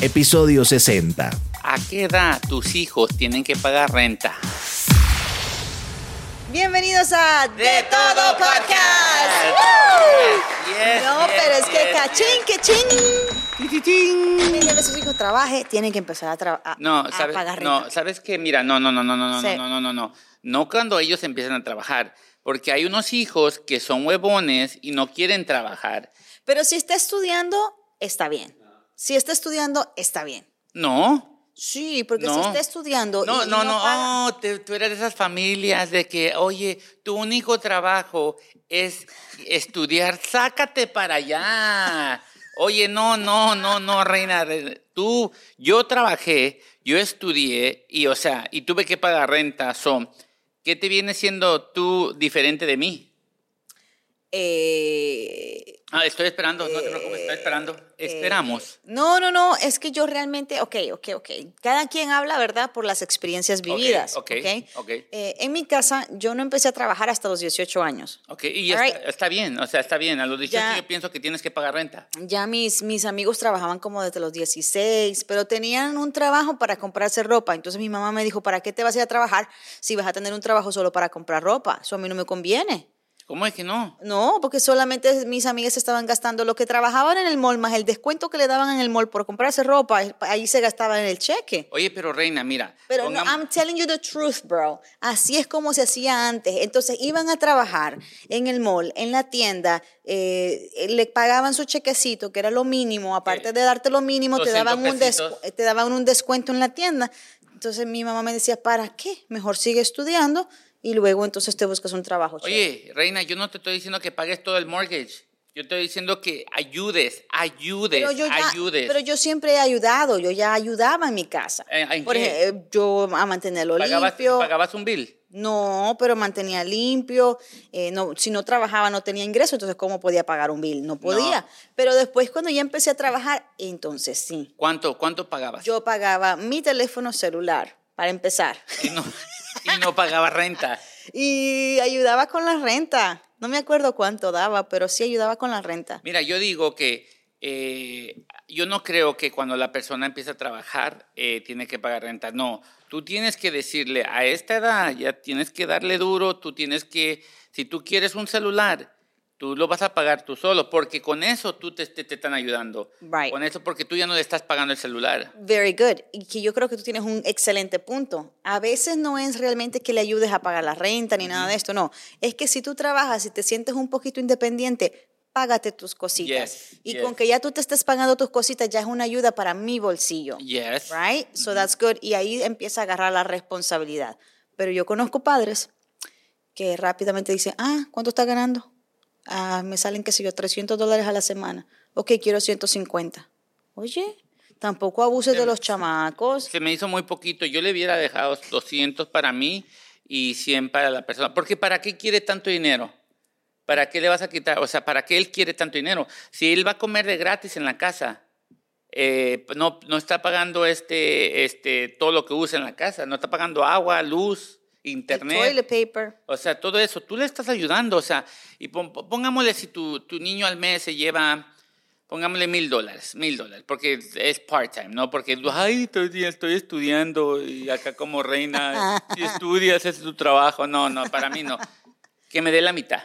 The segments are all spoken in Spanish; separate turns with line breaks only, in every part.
episodio 60.
¿A qué edad tus hijos tienen que pagar renta?
Bienvenidos a De, Todo Podcast.
Yes,
no,
yes,
pero es que
yes,
cachín, que ching. Tienen que sus hijos trabaje, tienen que empezar a, a-
No,
a
sabes,
pagar renta.
no, sabes que mira, no, no, no, no, no, no,
Sí.
no, no, no, no, no cuando ellos empiezan a trabajar, porque hay unos hijos que son huevones y no quieren trabajar.
Pero si está estudiando, está bien. Si está estudiando, está bien.
No,
Sí, porque si
No.
está estudiando
no,
y,
no, no,
paga-
oh, te- tú eres de esas familias de que, oye, tu único trabajo es estudiar, sácate para allá. Oye, no, no, no, no, reina, re- tú, yo trabajé, yo estudié y, o sea, y tuve que pagar renta, son, ¿qué te viene siendo tú diferente de mí?
Eh,
Ah, estoy esperando, no te preocupes, estoy esperando. Esperamos.
No, no, no, es que yo realmente, ok, ok, ok. Cada quien habla, ¿verdad? Por las experiencias vividas.
ok, ok.
Eh, en mi casa, yo no empecé a trabajar hasta los 18 años.
Ok, y está,
right.
está bien, o sea, está bien. A los 18
Ya.
yo pienso que tienes que pagar renta.
Ya mis, mis amigos trabajaban como desde los 16, pero tenían un trabajo para comprarse ropa. Entonces mi mamá me dijo, ¿para qué te vas a ir a trabajar si vas a tener un trabajo solo para comprar ropa? Eso a mí no me conviene.
¿Cómo es que no?
No, porque solamente mis amigas estaban gastando lo que trabajaban en el mall, más el descuento que le daban en el mall por comprarse ropa, ahí se gastaba en el cheque.
Oye, pero reina, mira.
Pero no, I'm telling you the truth, bro. Así es como se hacía antes. Entonces iban a trabajar en el mall, en la tienda, eh, le pagaban su chequecito, que era lo mínimo. Aparte de darte lo mínimo, te
200
daban, un te daban un descuento en la tienda. Entonces mi mamá me decía, ¿para qué? Mejor sigue estudiando y luego entonces te buscas un trabajo. chévere".
Oye, reina, yo no te estoy diciendo que pagues todo el mortgage. Yo estoy diciendo que ayudes, ayudes,
pero yo, ya-
ayudes.
pero yo siempre he ayudado, yo ya ayudaba en mi casa.
Eh, ¿en
Por
qué?
ejemplo, yo a mantenerlo
¿Pagabas,
limpio.
pagabas un bill?
No, pero mantenía limpio. eh, no, si no trabajaba no tenía ingreso, entonces ¿cómo podía pagar un bill? No podía. Pero después cuando ya empecé a trabajar, entonces sí.
¿Cuánto, cuánto pagabas?
Yo pagaba mi teléfono celular, para empezar.
Y no, y no pagabas renta.
Y ayudaba con la renta. No me acuerdo cuánto daba, pero sí ayudaba con la renta.
Mira, yo digo que eh, yo no creo que cuando la persona empieza a trabajar eh, tiene que pagar renta. No, tú tienes que decirle a esta edad ya tienes que darle duro, tú tienes que, si tú quieres un celular, tú lo vas a pagar tú solo, porque con eso tú te, te- te están ayudando.
Right.
Con eso porque tú ya no le estás pagando el celular.
Very good. Y que yo creo que tú tienes un excelente punto. A veces no es realmente que le ayudes a pagar la renta ni nada de esto, no. Es que si tú trabajas y te sientes un poquito independiente, págate tus cositas.
Yes,
y
yes.
con que ya tú te estés pagando tus cositas, ya es una ayuda para mi bolsillo.
Yes.
Right? So that's good. Y ahí empieza a agarrar la responsabilidad. Pero yo conozco padres que rápidamente dicen, ah, ¿cuánto estás ganando? Ah, me salen, qué sé yo, 300 dólares a la semana. Ok, quiero 150. Oye, tampoco abuses de los chamacos.
Se me hizo muy poquito. Yo le hubiera dejado 200 para mí y 100 para la persona. Porque ¿para qué quiere tanto dinero? ¿Para qué le vas a quitar? O sea, ¿para qué él quiere tanto dinero? Si él va a comer de gratis en la casa, eh, no, no está pagando este, este, todo lo que usa en la casa, no está pagando agua, luz,
El
internet.
toilet paper.
O sea, todo eso, tú le estás ayudando, o sea, y pon- pongámosle si tu, tu niño al mes se lleva, pongámosle mil dólares, mil dólares, porque es part-time, ¿no? Porque, ay, el día estoy estudiando y acá como reina, si estudias es tu trabajo, no, no, para mí no. Que me dé la mitad,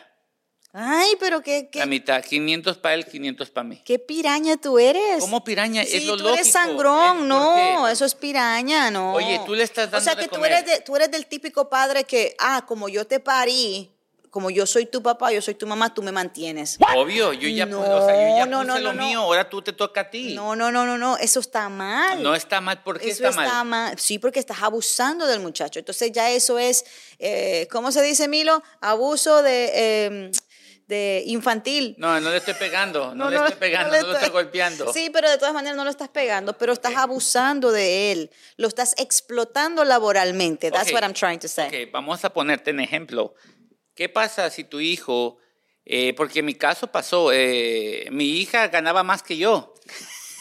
Ay, pero qué, qué,
la mitad, 500 para él, 500 para mí.
qué piraña tú eres.
¿Cómo piraña?
Sí,
es lo
tú
lógico.
eres sangrón,
¿Eh? ¿Por
no, eso es piraña, no.
Oye, tú le estás
O
dando
sea
de
que tú
comer.
eres, de- tú eres del típico padre que, ah, como yo te parí, como yo soy tu papá, yo soy tu mamá, tú me mantienes.
Obvio, yo ya,
No,
puse- o sea, yo ya
no,
puse
no,
lo mío, ahora tú te toca a ti.
No, no, no, no, no, eso está mal.
No está mal, ¿por qué
Eso
está mal?
Sí, porque estás abusando del muchacho. Entonces ya eso es, eh, ¿cómo se dice, Milo? Abuso de, eh, de infantil.
No, no le estoy pegando, no, le estoy pegando, no,
le
lo estoy golpeando.
Sí, pero de todas maneras no lo estás pegando, pero estás abusando de él. Lo estás explotando laboralmente. That's
Ok,
what I'm trying to say.
Ok, vamos a ponerte en ejemplo. ¿Qué pasa si tu hijo, eh, porque en mi caso pasó, eh, mi hija ganaba más que yo?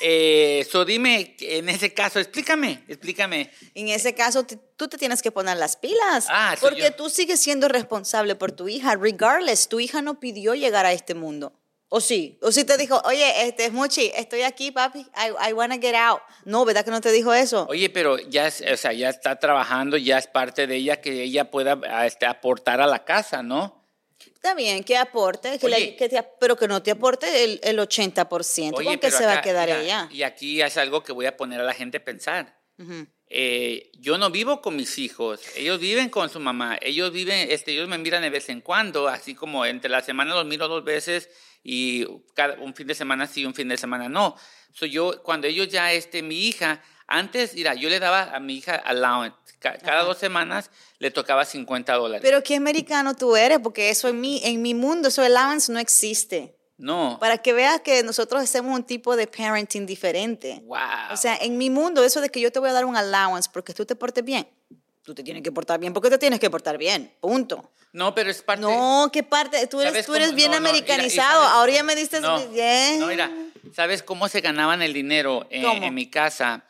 Eh, so dime, en ese caso, explícame, explícame.
En ese caso, tú te tienes que poner las pilas.
Ah,
porque tú sigues siendo responsable por tu hija. Regardless, tu hija no pidió llegar a este mundo. O sí, o sí te dijo, oye, este es Muchi, estoy aquí, papi, I, I wanna get out. No, ¿verdad que no te dijo eso?
Oye, pero ya, es- o sea, ya está trabajando, ya es parte de ella que ella pueda este, aportar a la casa, ¿no?
Está bien, que aporte, que
Oye.
que te- pero que no te aporte el, el 80%. ¿Con qué
pero
se va a
acá,
quedar
mira,
ella?
Y aquí es algo que voy a poner a la gente a pensar.
Ujú.
Eh, yo no vivo con mis hijos, ellos viven con su mamá, ellos viven, este, ellos me miran de vez en cuando, así como entre la semana los miro dos veces y cada, un fin de semana sí, un fin de semana no. So yo, cuando ellos ya, este, mi hija, antes, mira, yo le daba a mi hija allowance, Ca- cada
Ajá.
dos semanas le tocaba 50 dólares.
Pero qué americano tú eres, porque eso en mi, en mi mundo, eso allowance no existe.
no,
Para que veas que nosotros hacemos un tipo de parenting diferente.
wow.
O sea, en mi mundo, eso de que yo te voy a dar un allowance porque tú te portes bien, tú te tienes que portar bien porque te tienes que portar bien, punto.
no, pero es parte...
No, ¿qué parte? Tú eres,
¿Sabes
tú eres
cómo?
bien
No, no, mira,
americanizado.
sabes-
Ahora ya me diste
No,
bien.
no, mira, ¿sabes cómo se ganaban el dinero en, en mi casa?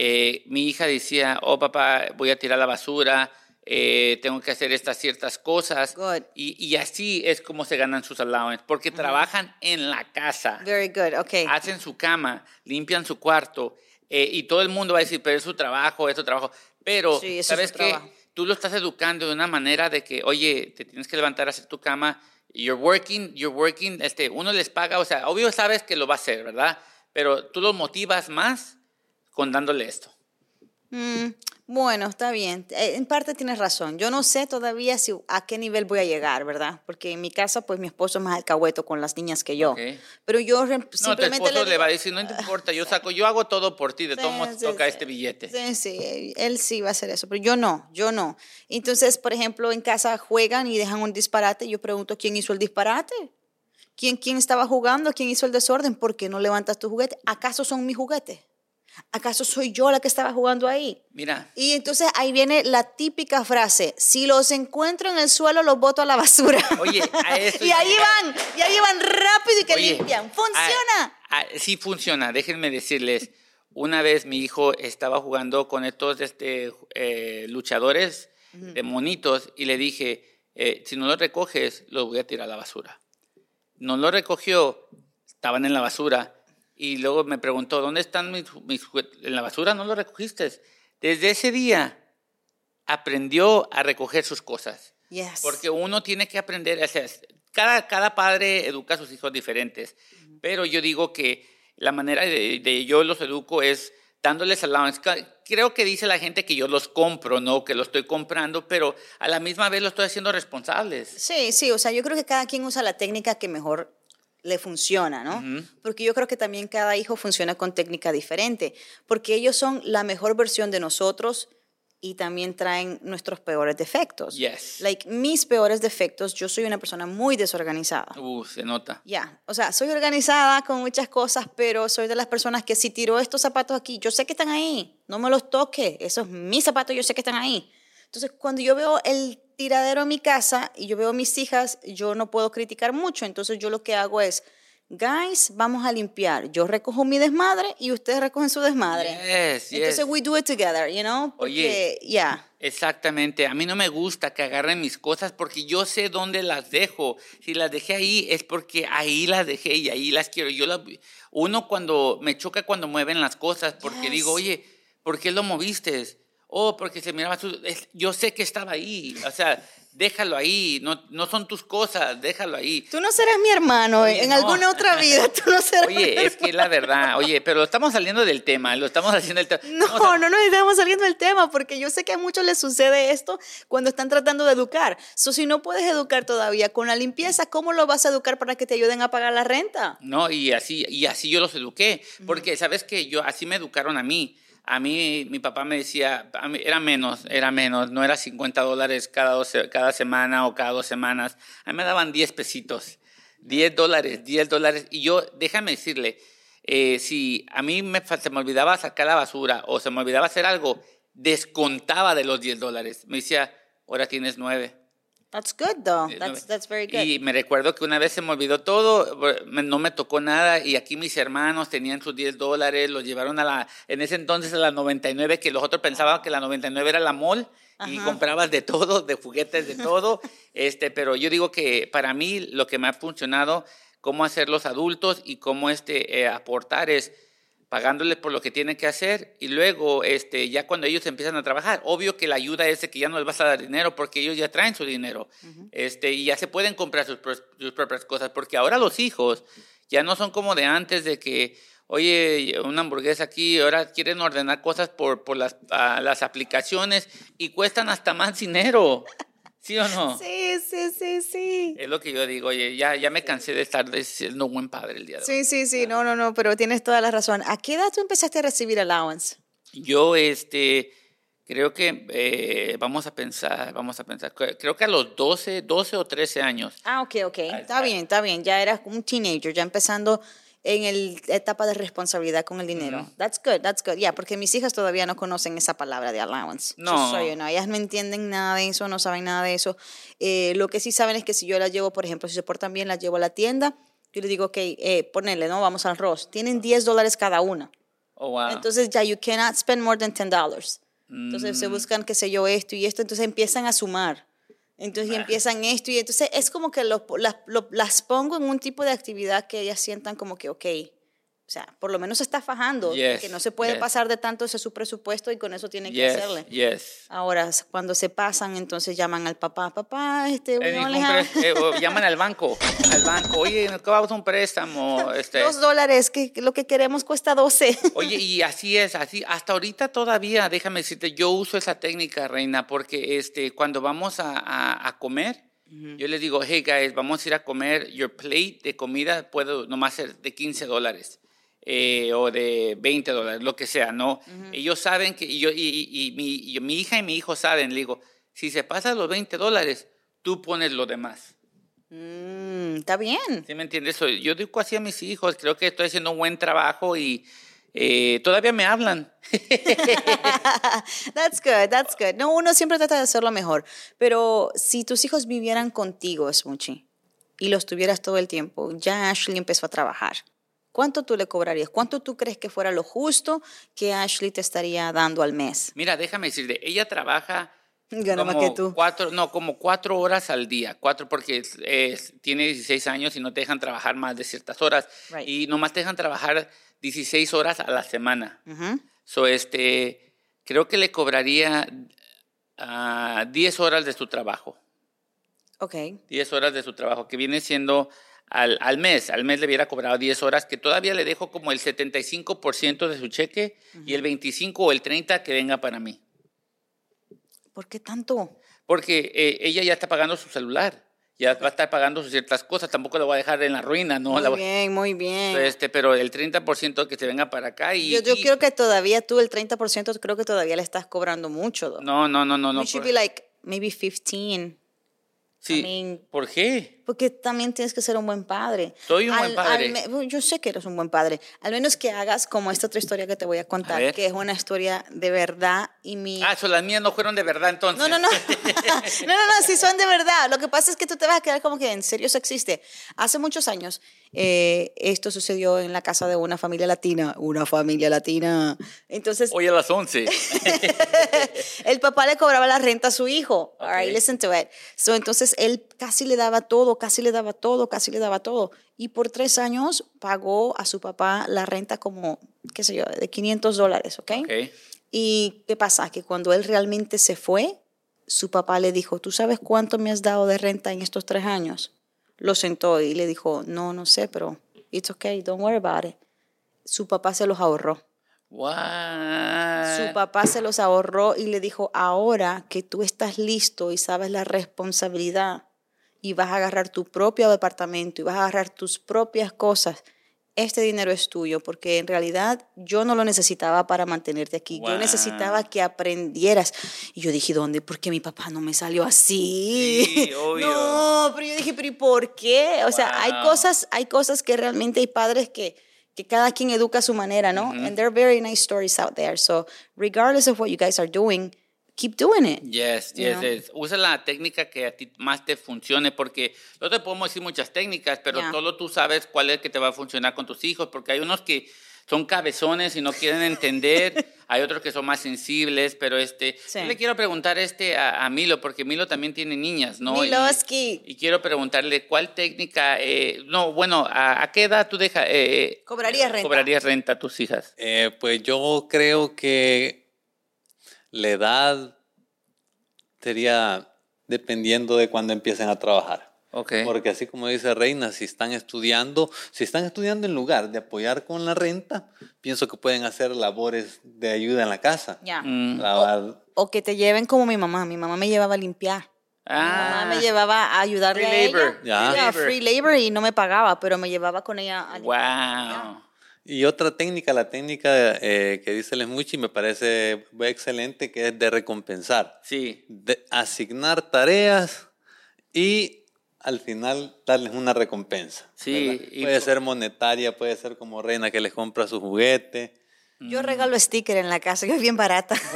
Eh, mi hija decía, oh papá, voy a tirar la basura, eh, tengo que hacer estas ciertas cosas.
Good.
Y, y así es como se ganan sus allowance, porque trabajan en la casa,
Very good, okay.
hacen su cama, limpian su cuarto, eh, y todo el mundo va a decir, pero es su trabajo, es su trabajo. Pero,
Sí,
¿sabes qué?
trabajo.
Tú lo estás educando de una manera de que, oye, te tienes que levantar a hacer tu cama, you're working, you're working, este, uno les paga, o sea, obvio sabes que lo va a hacer, ¿verdad? Pero tú lo motivas más con dándole esto.
Mm, bueno, está bien. Eh, En parte tienes razón. Yo no sé todavía si a qué nivel voy a llegar, ¿verdad? Porque en mi casa, pues mi esposo es más alcahueto con las niñas que yo. Pero yo
No, tu
simplemente
esposo le,
digo-
va a decir, no te importa, yo saco, yo hago todo por ti, de
Sí, sí,
toca
sí.
este billete.
Sí, sí, él sí va a hacer eso, pero yo no, yo no. Entonces, por ejemplo, en casa juegan y dejan un disparate, yo pregunto quién hizo el disparate. ¿Quién, ¿Quién estaba jugando? ¿Quién hizo el desorden? ¿Por qué no levantas tu juguete? ¿Acaso son mis juguetes? ¿Acaso soy yo la que estaba jugando ahí?
Mira,
Y entonces ahí viene la típica frase, si los encuentro en el suelo, los boto a la basura.
Oye, a esto
y ahí van, y ahí van rápido y que
Oye,
limpian. ¡Funciona!
ah, sí funciona, déjenme decirles, una vez mi hijo estaba jugando con estos este, eh, luchadores de monitos y le dije, eh, si no los recoges, los voy a tirar a la basura. No lo recogió, estaban en la basura y luego me preguntó, ¿dónde están mis, mis juguetes? En la basura no los recogiste. Desde ese día aprendió a recoger sus cosas.
Yes.
Porque uno tiene que aprender, o sea, cada, cada padre educa a sus hijos diferentes, pero yo digo que la manera de, de yo los educo es dándoles allowance. Creo que dice la gente que yo los compro, no que los estoy comprando, pero a la misma vez los estoy haciendo responsables.
Sí, sí, o sea, yo creo que cada quien usa la técnica que mejor le funciona, ¿no? Porque yo creo que también cada hijo funciona con técnica diferente, porque ellos son la mejor versión de nosotros y también traen nuestros peores defectos.
Yes.
Like mis peores defectos, yo soy una persona muy desorganizada.
Uh, se nota.
Ya, o sea, soy organizada con muchas cosas, pero soy de las personas que si tiro estos zapatos aquí, yo sé que están ahí, no me los toque, esos mis zapatos, yo sé que están ahí. Entonces, cuando yo veo el tiradero en mi casa y yo veo a mis hijas, yo no puedo criticar mucho, entonces yo lo que hago es, guys, vamos a limpiar, yo recojo mi desmadre y ustedes recogen su desmadre.
Yes, yes.
Entonces, we do it together, you know? Porque,
Oye.
ya.
Exactamente, a mí no me gusta que agarren mis cosas porque yo sé dónde las dejo. Si las dejé ahí es porque ahí las dejé y ahí las quiero. Yo las- uno cuando me choca cuando mueven las cosas porque
Yes.
digo, oye, ¿por qué lo moviste? Oh, porque se miraba su... es- Yo sé que estaba ahí, o sea, déjalo ahí, no, no son tus cosas, déjalo ahí.
Tú no serás mi hermano
Oye,
en
no.
alguna otra vida, tú no serás mi
Oye, es que es la verdad, oye, pero estamos saliendo del tema, lo estamos haciendo el tema.
No, no nos estamos saliendo del tema, porque yo sé que a muchos les sucede esto cuando están tratando de educar. So, si no puedes educar todavía con la limpieza, ¿cómo lo vas a educar para que te ayuden a pagar la renta?
No, y así, y así yo los eduqué, porque sabes que yo, así me educaron a mí. A mí, mi papá me decía, a era menos, era menos, no era 50 dólares cada, cada semana o cada dos semanas. A mí me daban 10 pesitos, 10 dólares, 10 dólares. Y yo, déjame decirle, eh, si a mí me, se me olvidaba sacar la basura o se me olvidaba hacer algo, descontaba de los 10 dólares. Me decía, ahora tienes 9.
That's good, though.
Eh,
That's, that's very good.
Y me recuerdo que una vez se me olvidó todo, no me tocó nada y aquí mis hermanos tenían sus 10 dólares, los llevaron a la, en ese entonces a la 99, que los otros pensaban que la 99 era la mall y comprabas de todo, de juguetes, de todo, este, pero yo digo que para mí lo que me ha funcionado cómo hacer los adultos y cómo este, eh, aportar es pagándoles por lo que tienen que hacer y luego este, ya cuando ellos empiezan a trabajar, obvio que la ayuda es de que ya no les vas a dar dinero porque ellos ya traen su dinero este, y ya se pueden comprar sus, sus propias cosas porque ahora los hijos ya no son como de antes de que, oye, una hamburguesa aquí, ahora quieren ordenar cosas por, por las, las aplicaciones y cuestan hasta más dinero, ¿sí o no?
Sí, sí, sí, sí.
Es lo que yo digo, oye, ya, ya me cansé de estar siendo un buen padre el día de hoy.
Sí, sí, sí, no, no, no, pero tienes toda la razón. ¿A qué edad tú empezaste a recibir allowance?
Yo, este, creo que eh, vamos a pensar, vamos a pensar, cre- creo que a los 12, 12 o 13 años.
Ah, ok, ok. Está bien, está bien. Ya eras un teenager, ya empezando en el etapa de responsabilidad con el dinero. That's good, that's good. Ya, porque mis hijas todavía no conocen esa palabra de allowance.
No.
So you know. Ellas no entienden nada de eso, no saben nada de eso. Eh, lo que sí saben es que si yo las llevo, por ejemplo, si se portan bien, las llevo a la tienda, yo les digo, ok, eh, ponele, ¿no? Vamos al arroz. Tienen 10 dólares cada una.
Oh, wow.
Entonces ya you cannot spend more than 10 dollars. Entonces
Mm.
se buscan, qué sé yo, esto y esto, entonces empiezan a sumar. Entonces y empiezan esto y entonces es como que lo- las, lo- las pongo en un tipo de actividad que ellas sientan como que, ok, o sea, por lo menos se está fajando,
Yes,
que no se puede
yes.
pasar de tanto ese es su presupuesto y con eso tienen que
yes,
hacerle. Ahora, cuando se pasan, entonces llaman al papá, papá, este,
Eh,
no les ha-
eh, llaman al banco, al banco, oye, ¿qué vamos a un préstamo? Este,
dos dólares, que que lo que queremos cuesta 12.
Oye, y así es, así, hasta ahorita todavía, déjame decirte, yo uso esa técnica, Reina, porque este, cuando vamos a, a- a comer, yo les digo, hey guys, vamos a ir a comer, your plate de comida puede nomás ser de 15 dólares. Eh, o de 20 dólares, lo que sea, ¿no? Ellos saben que, y, yo, y, y- y mi, hija y mi hijo saben, le digo, si se pasa los 20 dólares, tú pones lo demás.
Mm, está bien.
¿Sí me entiendes? So, Yo digo así a mis hijos, creo que estoy haciendo un buen trabajo y eh, todavía me hablan.
That's good, that's good. No, uno siempre trata de hacerlo mejor. Pero si tus hijos vivieran contigo, Smoochie, y los tuvieras todo el tiempo, ya Ashley empezó a trabajar. ¿Cuánto tú le cobrarías? ¿Cuánto tú crees que fuera lo justo que Ashley te estaría dando al mes?
Mira, déjame decirte, ella trabaja
Gana más
como
que tú.
cuatro, no, como cuatro horas al día, cuatro porque es- es- tiene 16 años y no te dejan trabajar más de ciertas horas
Right.
y nomás te dejan trabajar 16 horas a la semana. So, este, creo que le cobraría ah, 10 horas de su trabajo.
Ok.
10 horas de su trabajo, que viene siendo al, al mes. Al mes le hubiera cobrado 10 horas, que todavía le dejo como el 75% de su cheque y el 25 o el 30 que venga para mí.
¿Por qué tanto?
Porque eh, ella ya está pagando su celular, ya va a estar pagando sus ciertas cosas, tampoco la voy a dejar en la ruina, ¿no? La
muy
voy-
bien, muy bien.
Este, pero el 30% que se venga para acá y...
yo yo
y-
creo que todavía tú, el 30%, creo que todavía le estás cobrando mucho. though.
No, no, no, no. no
We should
por-
be like maybe 15.
Sí. ¿Por qué?
Porque también tienes que ser un buen padre.
Soy un buen padre.
yo sé que eres un buen padre. Al menos que hagas como esta otra historia que te voy a contar,
ver.
que es una historia de verdad y mi...
Ah, so las mías no fueron de verdad entonces.
No, no, no. no, no, no, sí son de verdad. Lo que pasa es que tú te vas a quedar como que en serio eso existe. Hace muchos años eh, esto sucedió en la casa de una familia latina. Una familia latina. Entonces,
Hoy a las 11.
el papá le cobraba la renta a su hijo. All right, listen to it. So, entonces él casi le daba todo, casi le daba todo, casi le daba todo. Y por tres años pagó a su papá la renta como, qué sé yo, de 500 dólares, ¿ok? Y qué pasa, que cuando él realmente se fue, su papá le dijo, ¿tú sabes cuánto me has dado de renta en estos tres años? Lo sentó y le dijo, no, no sé, pero it's okay, don't worry about it. Su papá se los ahorró.
What?
Su papá se los ahorró y le dijo, ahora que tú estás listo y sabes la responsabilidad y vas a agarrar tu propio departamento y vas a agarrar tus propias cosas, este dinero es tuyo, porque en realidad yo no lo necesitaba para mantenerte aquí. Yo necesitaba que aprendieras. Y yo dije, ¿dónde? Porque mi papá no me salió así.
Sí, obvio.
No, pero yo dije, ¿pero y por qué? O sea, hay cosas, hay cosas que realmente hay padres que, que cada quien educa a su manera, ¿no? And there are very nice stories out there. So, regardless of what you guys are doing, keep doing it.
Yes, yes, yes. Usa la técnica que a ti más te funcione, porque no te podemos decir muchas técnicas, pero
Yeah.
solo tú sabes cuál es que te va a funcionar con tus hijos, porque hay unos que son cabezones y no quieren entender. Hay otros que son más sensibles, pero este,
Sí.
yo le quiero preguntar este a, a Milo, porque Milo también tiene niñas, ¿no? Y-
Miloski.
Y, quiero preguntarle cuál técnica, eh, no, bueno, ¿a, a qué edad tú deja, eh,
Cobrarías renta.
cobrarías renta a tus hijas?
Eh, pues yo creo que la edad sería dependiendo de cuando empiecen a trabajar.
Ok.
Porque así como dice Reina, si están estudiando, si están estudiando en lugar de apoyar con la renta, pienso que pueden hacer labores de ayuda en la casa.
Ya.
Mm.
Lavar.
O que te lleven como mi mamá. Mi mamá me llevaba a limpiar. Mi mamá
Ah,
me llevaba a ayudarle
Free
a
labor.
ella.
Ya.
Yeah,
Labor.
free labor y no me pagaba, pero me llevaba con ella a limpiar.
wow.
Y otra técnica, la técnica eh, que dice Lesmuchi, me parece excelente, que es de recompensar.
Sí.
de asignar tareas y al final darles una recompensa.
Sí, y-
Puede ser monetaria, puede ser como reina que les compra su juguete.
Yo regalo sticker en la casa, que es bien barata.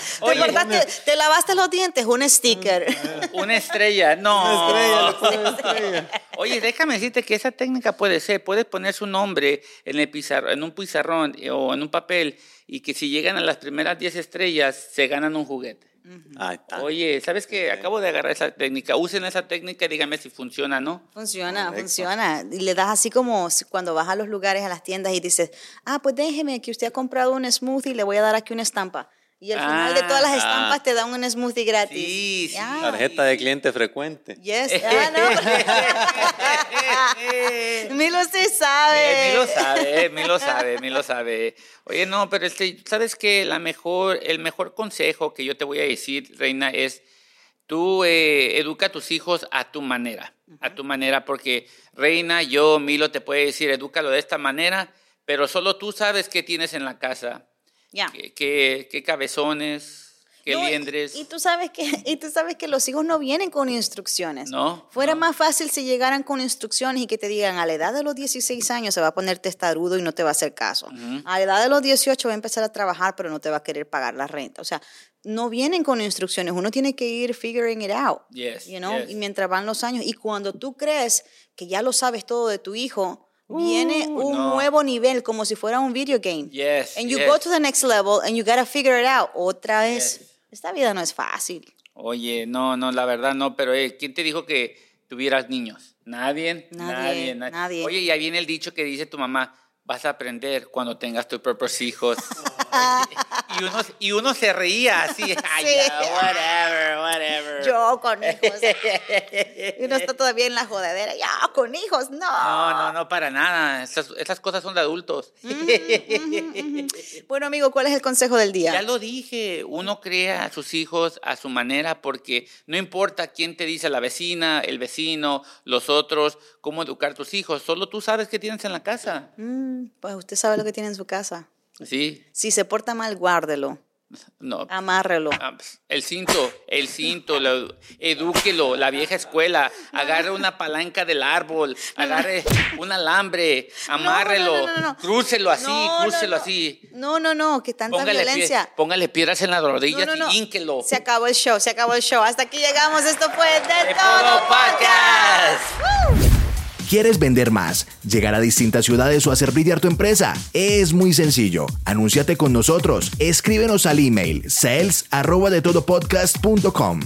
¿Te
Oye,
acordaste? ¿Te lavaste los dientes? Un sticker.
Una estrella, no.
Una estrella, una estrella.
Oye, déjame decirte que esa técnica puede ser, puedes poner su nombre en, el pizarro, en un pizarrón eh, o en un papel y que si llegan a las primeras 10 estrellas se ganan un juguete.
Ahí está.
Oye, ¿sabes qué? Acabo de agarrar esa técnica. Usen esa técnica y díganme si funciona, ¿no?
Funciona,
Correcto.
funciona. Y le das así como cuando vas a los lugares, a las tiendas y dices, ah, pues déjeme que usted ha comprado un smoothie, le voy a dar aquí una estampa. Y al final de todas las
Ah.
estampas te dan un smoothie gratis.
Sí.
Tarjeta de cliente frecuente.
Yes. Ah, no. Milo se sabe.
Eh, Milo sabe, Milo sabe, Milo sabe. Oye, no, pero este, ¿sabes qué? La mejor, el mejor consejo que yo te voy a decir, Reina, es tú eh, educa a tus hijos a tu manera, a tu manera, porque Reina, yo, Milo, te puede decir, edúcalo de esta manera, pero solo tú sabes qué tienes en la casa,
Ya.
qué, qué, qué cabezones, qué
No,
liendres.
Y, tú sabes que, y tú sabes que los hijos no vienen con instrucciones.
No,
Fuera
no.
más fácil si llegaran con instrucciones y que te digan, a la edad de los 16 años se va a poner testarudo y no te va a hacer caso.
Ujú.
A la edad de los 18 va a empezar a trabajar, pero no te va a querer pagar la renta. O sea, no vienen con instrucciones. Uno tiene que ir figuring it out.
Yes,
you know?
yes.
Y mientras van los años. Y cuando tú crees que ya lo sabes todo de tu hijo, viene un
no.
nuevo nivel, como si fuera un video game.
Yes,
And you
yes.
go to the next level and you gotta figure it out. Otra vez.
Yes.
Esta vida no es fácil.
Oye, no, no, la verdad no, pero eh, ¿quién te dijo que tuvieras niños? Nadie,
Nadie,
nadie,
nadie.
Oye, y ahí viene el dicho que dice tu mamá, vas a aprender cuando tengas tus propios hijos. y, uno, y uno se reía así, ay,
Sí.
ya, whatever, whatever.
Yo con hijos. y uno está todavía en la jodedera. Yo con hijos, no.
No, no, no, para nada. Esas, esas cosas son de adultos.
Bueno, amigo, ¿cuál es el consejo del día?
Ya lo dije, uno crea a sus hijos a su manera porque no importa quién te dice la vecina, el vecino, los otros, cómo educar a tus hijos, solo tú sabes qué tienes en la casa.
Mm, pues usted sabe lo que tiene en su casa.
Sí,
Si se porta mal, guárdelo.
no.
Amárrelo.
Ah, pues, El cinto, el cinto, lo- edúquelo, la vieja escuela, agarre una palanca del árbol, agarre un alambre, amárrelo,
no, no,
crúcelo así, crúcelo así.
No, no, no, que tanta
Póngale, pie-
violencia.
póngale piedras en las rodillas
No, no, no.
y ínquelo.
Se acabó el show, se acabó el show. Hasta aquí llegamos. Esto fue De,
De
Todo
Todo
Podcast.
Podcast.
¿Quieres vender más? ¿Llegar a distintas ciudades o hacer brillar tu empresa? Es muy sencillo. Anúnciate con nosotros. Escríbenos al email sales arroba de todopodcast.com.